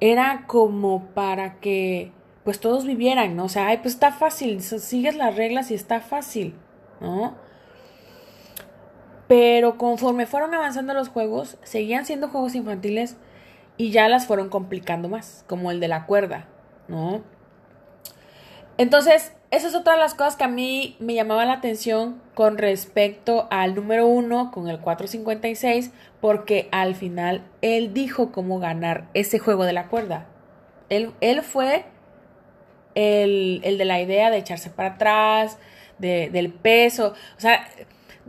era como para que pues todos vivieran, ¿no? O sea, ay, pues está fácil, sigues las reglas y está fácil, ¿no? Pero conforme fueron avanzando los juegos, seguían siendo juegos infantiles y ya las fueron complicando más, como el de la cuerda, ¿no? Entonces, esa es otra de las cosas que a mí me llamaba la atención con respecto al número uno, con el 456, porque al final él dijo cómo ganar ese juego de la cuerda. Él, él fue el, el, de la idea de echarse para atrás, de, del peso. O sea,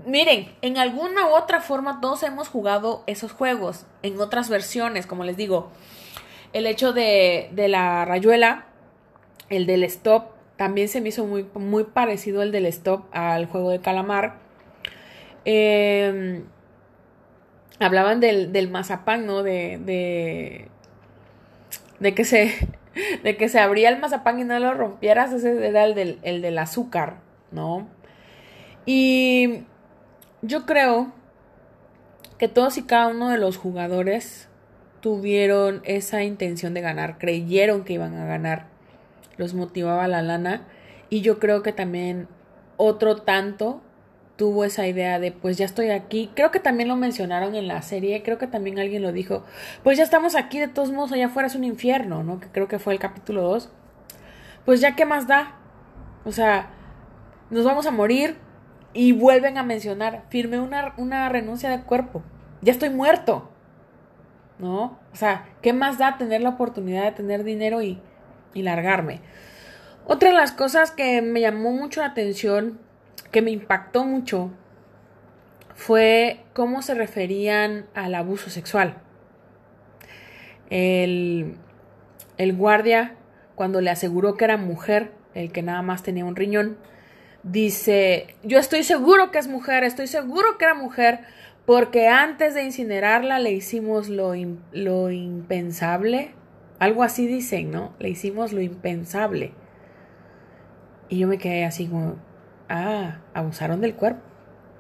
miren, en alguna u otra forma todos hemos jugado esos juegos, en otras versiones, como les digo. El hecho de, de la rayuela, el del stop, también se me hizo muy, muy parecido el del stop al juego de calamar. Em, hablaban del, del, mazapán, ¿no? De, de, de que se de que se abría el mazapán y no lo rompieras, ese era el del, el del azúcar, ¿no? Y yo creo que todos y cada uno de los jugadores tuvieron esa intención de ganar, creyeron que iban a ganar, los motivaba la lana y yo creo que también otro tanto tuvo esa idea de pues ya estoy aquí. Creo que también lo mencionaron en la serie, creo que también alguien lo dijo, pues ya estamos aquí, de todos modos allá afuera es un infierno, ¿no? Que creo que fue el capítulo 2. Pues ya qué más da. O sea, nos vamos a morir y vuelven a mencionar, firmé una, una renuncia de cuerpo, ya estoy muerto. ¿No? O sea, ¿qué más da tener la oportunidad de tener dinero y, y largarme? Otra de las cosas que me llamó mucho la atención que me impactó mucho fue cómo se referían al abuso sexual. El, el guardia, cuando le aseguró que era mujer, el que nada más tenía un riñón, dice, yo estoy seguro que es mujer, estoy seguro que era mujer, porque antes de incinerarla le hicimos lo, lo impensable, algo así dicen, ¿no? Le hicimos lo impensable. Y yo me quedé así como, ah, abusaron del cuerpo,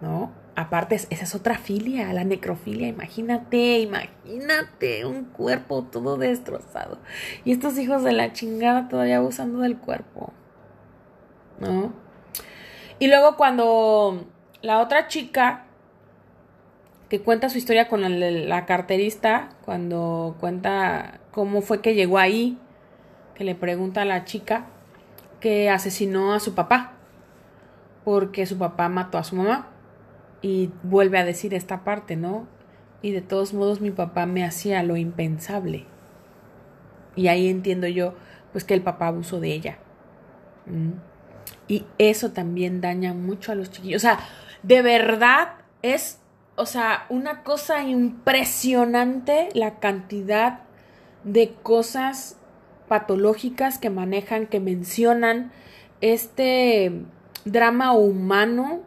¿no? Aparte, esa es otra filia, la necrofilia. Imagínate, imagínate un cuerpo todo destrozado. Y estos hijos de la chingada todavía abusando del cuerpo, ¿no? Y luego cuando la otra chica que cuenta su historia con la, carterista, cuando cuenta cómo fue que llegó ahí, que le pregunta a la chica que asesinó a su papá porque su papá mató a su mamá. Y vuelve a decir esta parte, ¿no? Y de todos modos mi papá me hacía lo impensable. Y ahí entiendo yo, pues que el papá abusó de ella. ¿Mm? Y eso también daña mucho a los chiquillos. O sea, de verdad es, o sea, una cosa impresionante la cantidad de cosas patológicas que manejan, que mencionan este drama humano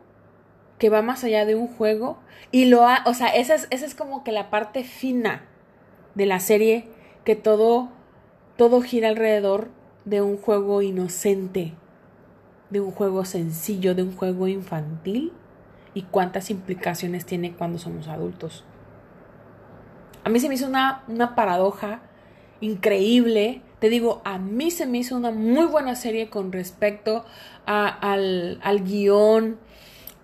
que va más allá de un juego y lo ha, o sea, esa es, esa es como que la parte fina de la serie que todo todo gira alrededor de un juego inocente, de un juego sencillo, de un juego infantil y cuántas implicaciones tiene cuando somos adultos. A mí se me hizo una, una paradoja increíble te digo, a mí se me hizo una muy buena serie con respecto al, al guion,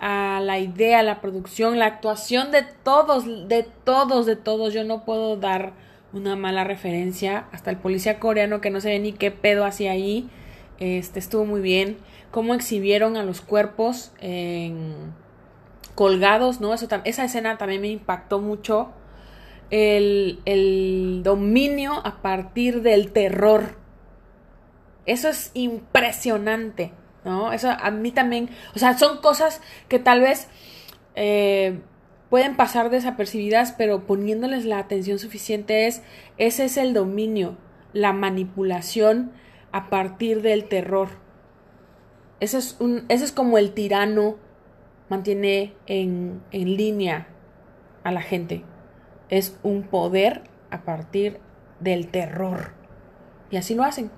a la idea, la producción, la actuación de todos, de todos, de todos. Yo no puedo dar una mala referencia. Hasta el policía coreano que no sé ni qué pedo hacía ahí. Este estuvo muy bien. Cómo exhibieron a los cuerpos colgados, ¿no? Eso, esa escena también me impactó mucho el, dominio a partir del terror. Eso es impresionante, ¿no? Eso a mí también, o sea, son cosas que tal vez eh, pueden pasar desapercibidas, pero poniéndoles la atención suficiente es, ese es el dominio, la manipulación a partir del terror. Ese es, un, ese es como el tirano mantiene en, en línea a la gente es un poder a partir del terror. Y así lo hacen.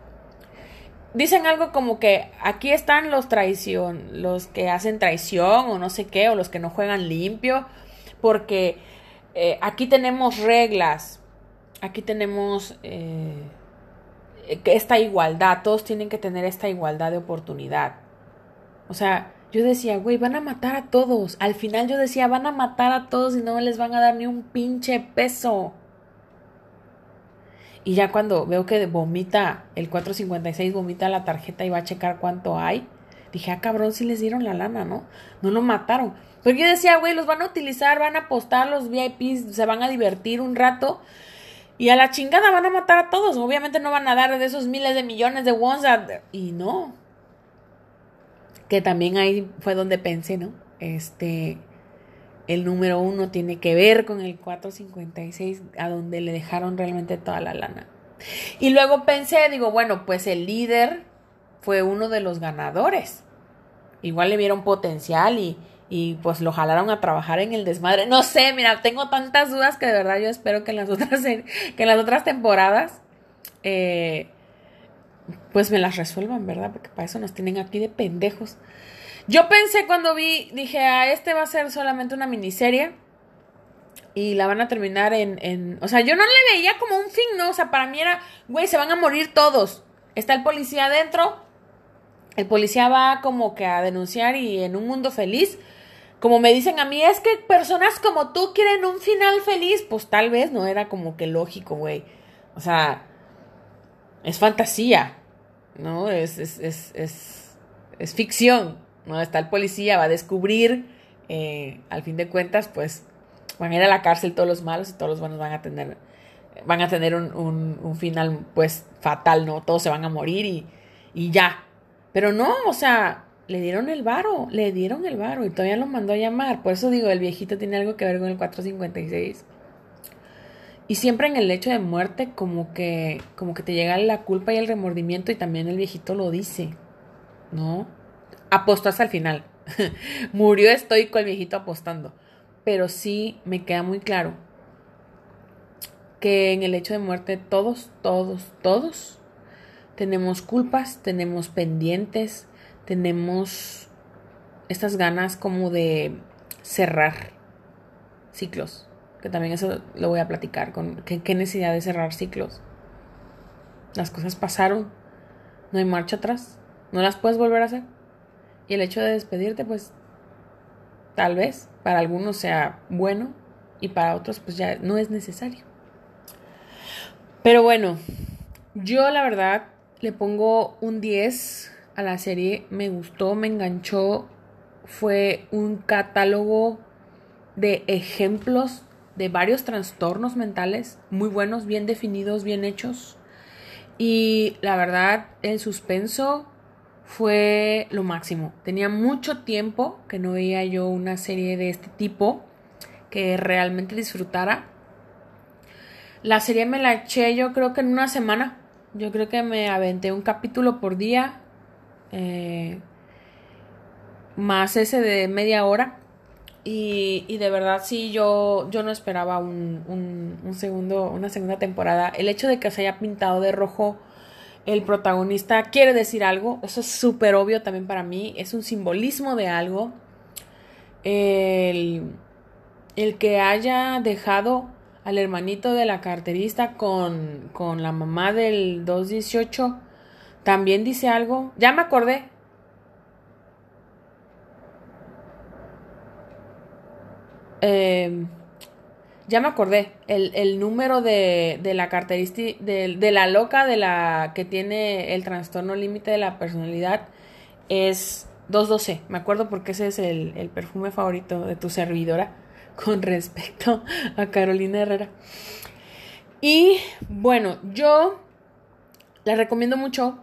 dicen algo como que aquí están los traición, los que hacen traición o no sé qué, o los que no juegan limpio, porque eh, aquí tenemos reglas, aquí tenemos eh, esta igualdad, todos tienen que tener esta igualdad de oportunidad. O sea, yo decía, güey, van a matar a todos. Al final yo decía, van a matar a todos y no les van a dar ni un pinche peso. Y ya cuando veo que vomita el 456, vomita la tarjeta y va a checar cuánto hay, dije, ah, cabrón, si les dieron la lana, ¿no? No lo mataron. Porque yo decía, güey, los van a utilizar, van a apostar los VIPs, se van a divertir un rato. Y a la chingada van a matar a todos. Obviamente no van a dar de esos miles de millones de wons. Y no. Que también ahí fue donde pensé, ¿no? Este el número uno tiene que ver con el 456, a donde le dejaron realmente toda la lana. Y luego pensé, digo, bueno, pues el líder fue uno de los ganadores. Igual le vieron potencial y, y pues lo jalaron a trabajar en el desmadre. No sé, mira, tengo tantas dudas que de verdad yo espero que en las otras, que en las otras temporadas eh, pues me las resuelvan, ¿verdad? Porque para eso nos tienen aquí de pendejos. Yo pensé cuando vi, dije, ah, este va a ser solamente una miniserie. Y la van a terminar en, en. O sea, yo no le veía como un fin, ¿no? O sea, para mí era, güey, se van a morir todos. Está el policía adentro. El policía va como que a denunciar y en un mundo feliz. Como me dicen a mí, es que personas como tú quieren un final feliz. Pues tal vez no era como que lógico, güey. O sea, es fantasía, ¿no? Es, es, es, es, es ficción. ¿no? Está el policía, va a descubrir, eh, al fin de cuentas, pues van a ir a la cárcel todos los malos y todos los buenos van a tener, van a tener un, un, final, pues, fatal, ¿no? Todos se van a morir y, y ya. Pero no, o sea, le dieron el varo, le dieron el varo y todavía lo mandó a llamar. Por eso digo, el viejito tiene algo que ver con el 456. Y siempre en el lecho de muerte como que como que te llega la culpa y el remordimiento y también el viejito lo dice, ¿no? apostó hasta el final. Murió estoico el viejito apostando. Pero sí me queda muy claro que en el hecho de muerte todos, todos, todos tenemos culpas, tenemos pendientes, tenemos estas ganas como de cerrar ciclos. Que también eso lo voy a platicar con qué necesidad de cerrar ciclos. Las cosas pasaron, no hay marcha atrás, no las puedes volver a hacer. Y el hecho de despedirte, pues tal vez para algunos sea bueno y para otros pues ya no es necesario. Pero bueno, yo la verdad le pongo un 10 a la serie, me gustó, me enganchó, fue un catálogo de ejemplos de varios trastornos mentales muy buenos, bien definidos, bien hechos. Y la verdad, el suspenso fue lo máximo. Tenía mucho tiempo que no veía yo una serie de este tipo que realmente disfrutara. La serie me la eché yo creo que en una semana. Yo creo que me aventé un capítulo por día. Eh, más ese de media hora. Y, de verdad sí, yo, yo no esperaba un, un, un segundo, una segunda temporada. El hecho de que se haya pintado de rojo el protagonista quiere decir algo, eso es súper obvio también para mí, es un simbolismo de algo. El, el, que haya dejado al hermanito de la carterista con, con la mamá del 218 también dice algo. Ya me acordé. Eh, ya me acordé, el, el número de, de la característica, de, de, la loca de la que tiene el trastorno límite de la personalidad es 212. Me acuerdo porque ese es el, el perfume favorito de tu servidora con respecto a Carolina Herrera. Y bueno, yo la recomiendo mucho.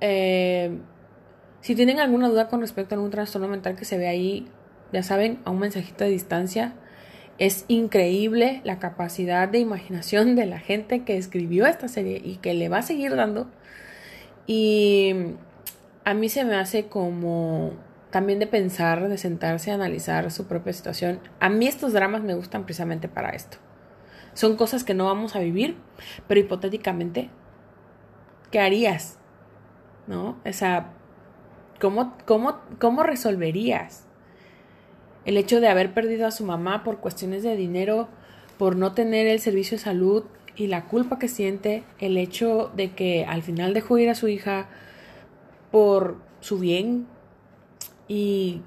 Eh, si tienen alguna duda con respecto a algún trastorno mental que se ve ahí, ya saben, a un mensajito de distancia es increíble la capacidad de imaginación de la gente que escribió esta serie y que le va a seguir dando. Y a mí se me hace como también de pensar, de sentarse a analizar su propia situación. A mí estos dramas me gustan precisamente para esto. Son cosas que no vamos a vivir, pero hipotéticamente, ¿qué harías ¿no? O sea, ¿cómo, cómo, cómo resolverías el hecho de haber perdido a su mamá por cuestiones de dinero, por no tener el servicio de salud y la culpa que siente, el hecho de que al final dejó ir a su hija por su bien y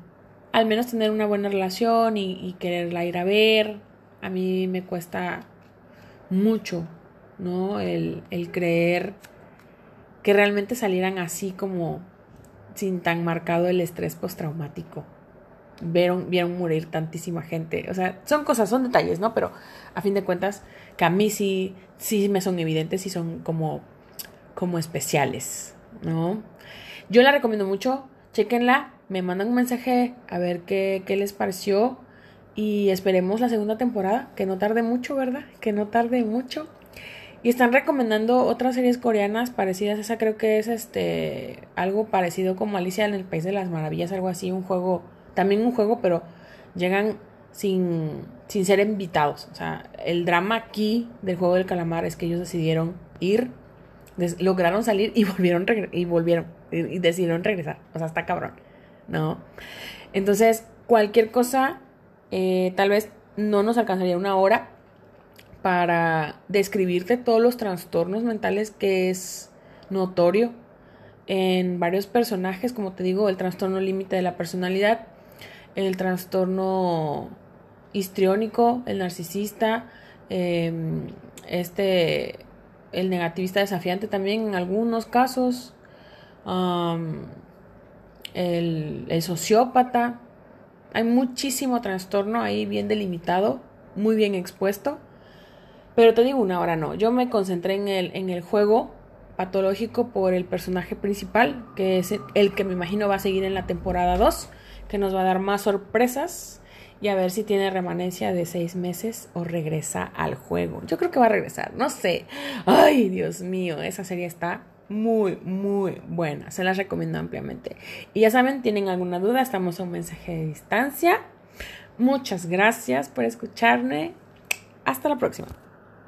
al menos tener una buena relación y, quererla ir a ver. A mí me cuesta mucho, ¿no? El, el creer que realmente salieran así como sin tan marcado el estrés postraumático. Vieron, vieron morir tantísima gente. O sea, son cosas, son detalles, ¿no? Pero a fin de cuentas, que a mí sí, sí me son evidentes y son como, como especiales, ¿no? Yo la recomiendo mucho, chequenla, me mandan un mensaje a ver qué, qué les pareció y esperemos la segunda temporada, que no tarde mucho, ¿verdad? Que no tarde mucho. Y están recomendando otras series coreanas parecidas. Esa creo que es este algo parecido como Alicia en el País de las Maravillas, algo así, un juego, también un juego, pero llegan sin, sin ser invitados. O sea, el drama aquí del juego del calamar es que ellos decidieron ir, lograron salir y volvieron y volvieron y decidieron regresar. O sea, está cabrón, ¿no? Entonces, cualquier cosa, eh, tal vez no nos alcanzaría una hora para describirte todos los trastornos mentales que es notorio en varios personajes, como te digo, el trastorno límite de la personalidad, el trastorno histriónico, el narcisista, em, este, el negativista desafiante también en algunos casos, el, el sociópata, hay muchísimo trastorno ahí bien delimitado, muy bien expuesto. Pero te digo una hora no. Yo me concentré en el, en el juego patológico por el personaje principal, que es el que me imagino va a seguir en la temporada 2, que nos va a dar más sorpresas y a ver si tiene remanencia de seis meses o regresa al juego. Yo creo que va a regresar, no sé. Ay, Dios mío, esa serie está muy, muy buena. Se las recomiendo ampliamente. Y ya saben, tienen alguna duda, estamos a un mensaje de distancia. Muchas gracias por escucharme. Hasta la próxima.